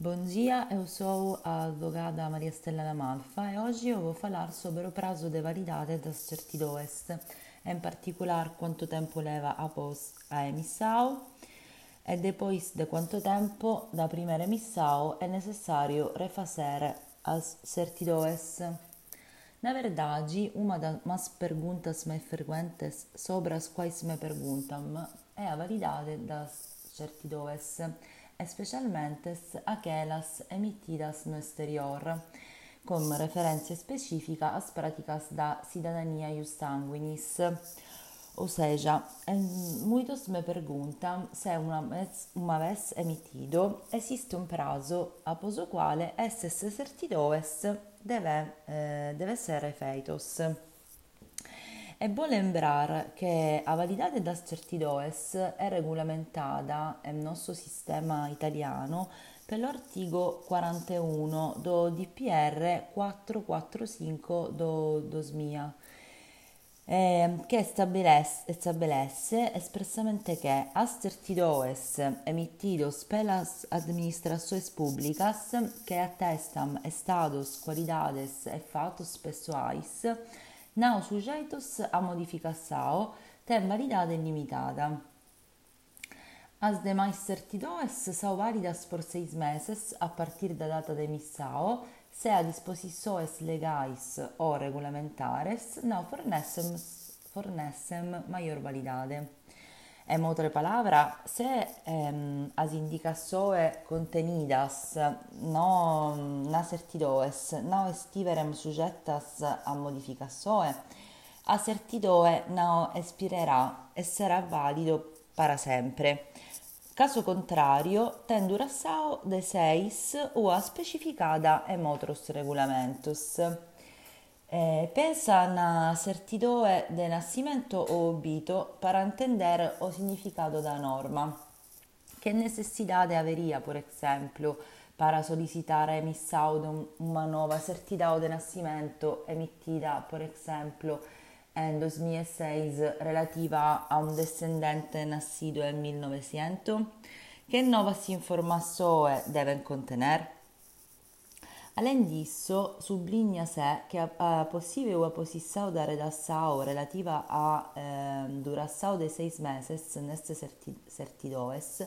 Bom dia, eu sou a advogada Maria Stella Lamalfa e hoje eu vou falar sobre o prazo de validade das certidões, em particular quanto tempo leva após a emissão e depois de quanto tempo da primeira emissão é necessário refazer as certidões. Na verdade, uma das perguntas mais frequentes sobre as quais me perguntam é a validade das certidões especialmente aquelas emitidas no exterior, con referência específica às práticas da cidadania ius sanguinis. Ou seja, muitos me perguntam se uma vez, uma vez emitido existe um prazo após o quale esses certidões deve, eh, deve ser feitos. É bom lembrar que a validade das certidões é regulamentada no nosso sistema italiano pelo artigo 41 do DPR 445 do 2000 eh, che stabilece, stabilece expressamente que as certidões emitidos pelas administrações públicas que atestam estados, qualidades e fatos pessoais não sujeitos a modificação tem validade limitada. As demais certidões são válidas por seis meses a partir da data de emissão, se a disposições legais ou regulamentares não fornecem, fornecem maior validade. En outra palavra, se eh, as indicações contenidas no, na certidões não estiverem sujeitas a modificações, a certidão não expirará e será válido para sempre. Caso contrário, tem duração de seis ou a specificada em outros regulamentos. Eh, pensa na certidão de nascimento ou obito para entender o significado da norma. Que necessidade haveria, por exemplo, para solicitar a emissão de uma nova certidão de nascimento emitida, por exemplo, em 2006 relativa a um descendente nascido em 1900? Que novas informações devem conter? Além disso, sublinha-se que a, a possível oposição da redação relativa à eh, duração de seis meses nestas certidões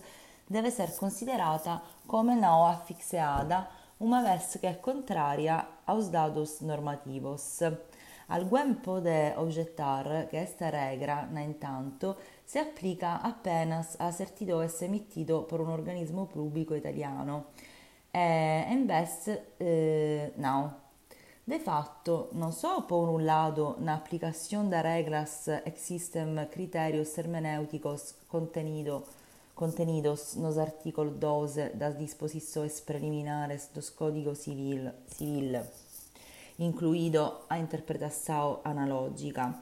deve ser considerada como não asfixiada, uma vez que é contrária aos dados normativos. Alguém pode objetar que esta regra, no entanto, se aplica apenas a certidões emitidas por um organismo público italiano e invece eh, não. De facto, não só por um lado, na aplicação de regras existem critérios hermenêuticos contenido, contenidos nos artículos 12 das disposições preliminares do Código Civil, civil incluído a interpretação analógica,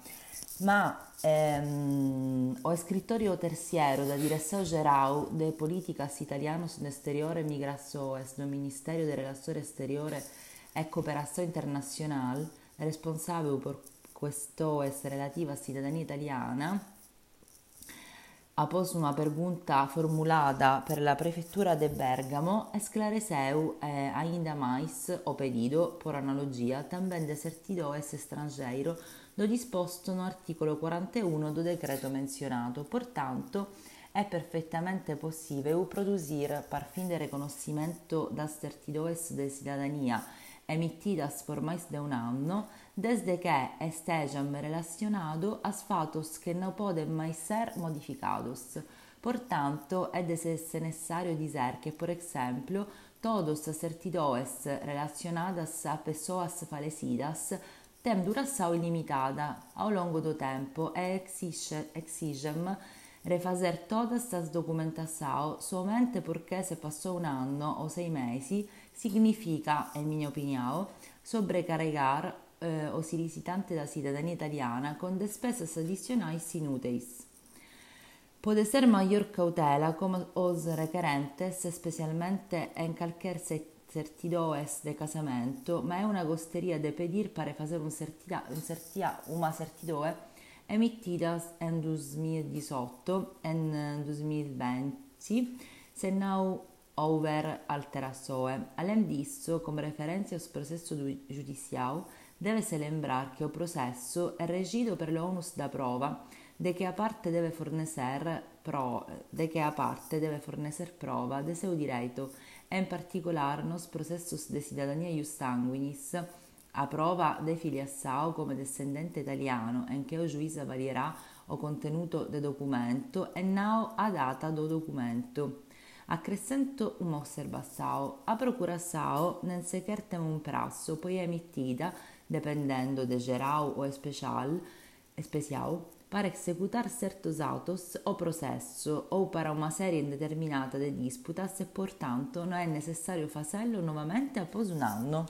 ma ehm, o escritório terceiro da Direção-Geral de Políticas Italianas no Exterior e Migrações do Ministério de Relações Exteriores e Cooperação Internacional, responsável por questões relativas à cidadania italiana, após uma pergunta formulada per la Prefeitura de Bergamo, esclareceu eh, ainda mais o pedido, por analogia, também de certidões estrangeiro do disposto no articolo 41 do decreto menzionato. Portanto, é perfeitamente possível produzir, para fim de reconhecimento das certidões de cidadania emitidas por mais de um ano, desde que estejam relacionados a fatos que não podem mais ser modificados. Portanto, é necessário dizer que, por exemplo, todas as certidões relacionadas a pessoas falecidas têm duração ilimitada ao longo do tempo e exigem refazer todas as documentação somente porque se passou um ano ou seis meses significa, em minha opinião, sobrecarregar eh, os solicitantes da cidadania italiana com despesas adicionais inúteis. Pode ser maior cautela com os requerentes, especialmente em qualquer certidões de casamento, ma é uma gostaria de pedir para fazer um certidão, uma certidão emitida em 2018 e 2020, se não over altera soe. Além disso, come referência aos processos judicial, deve-se lembrar que o processo é regido per l'onus da prova, de que a parte deve fornecer, pro, de que a parte deve fornecer prova de seu direito, e in particolare nos processos de cidadania ius sanguinis, a prova de filiação come descendente italiano, em que o juiz avalierà o contenuto del documento e não a data do documento. Accrescento un'osservação, a procuração non se quer tem un prazo, poi è emitida, dependendo de geral o especial, especial para executar certos autos o processo ou para uma série indeterminata de disputas e, portanto, non è necessario farlo nuovamente após un anno.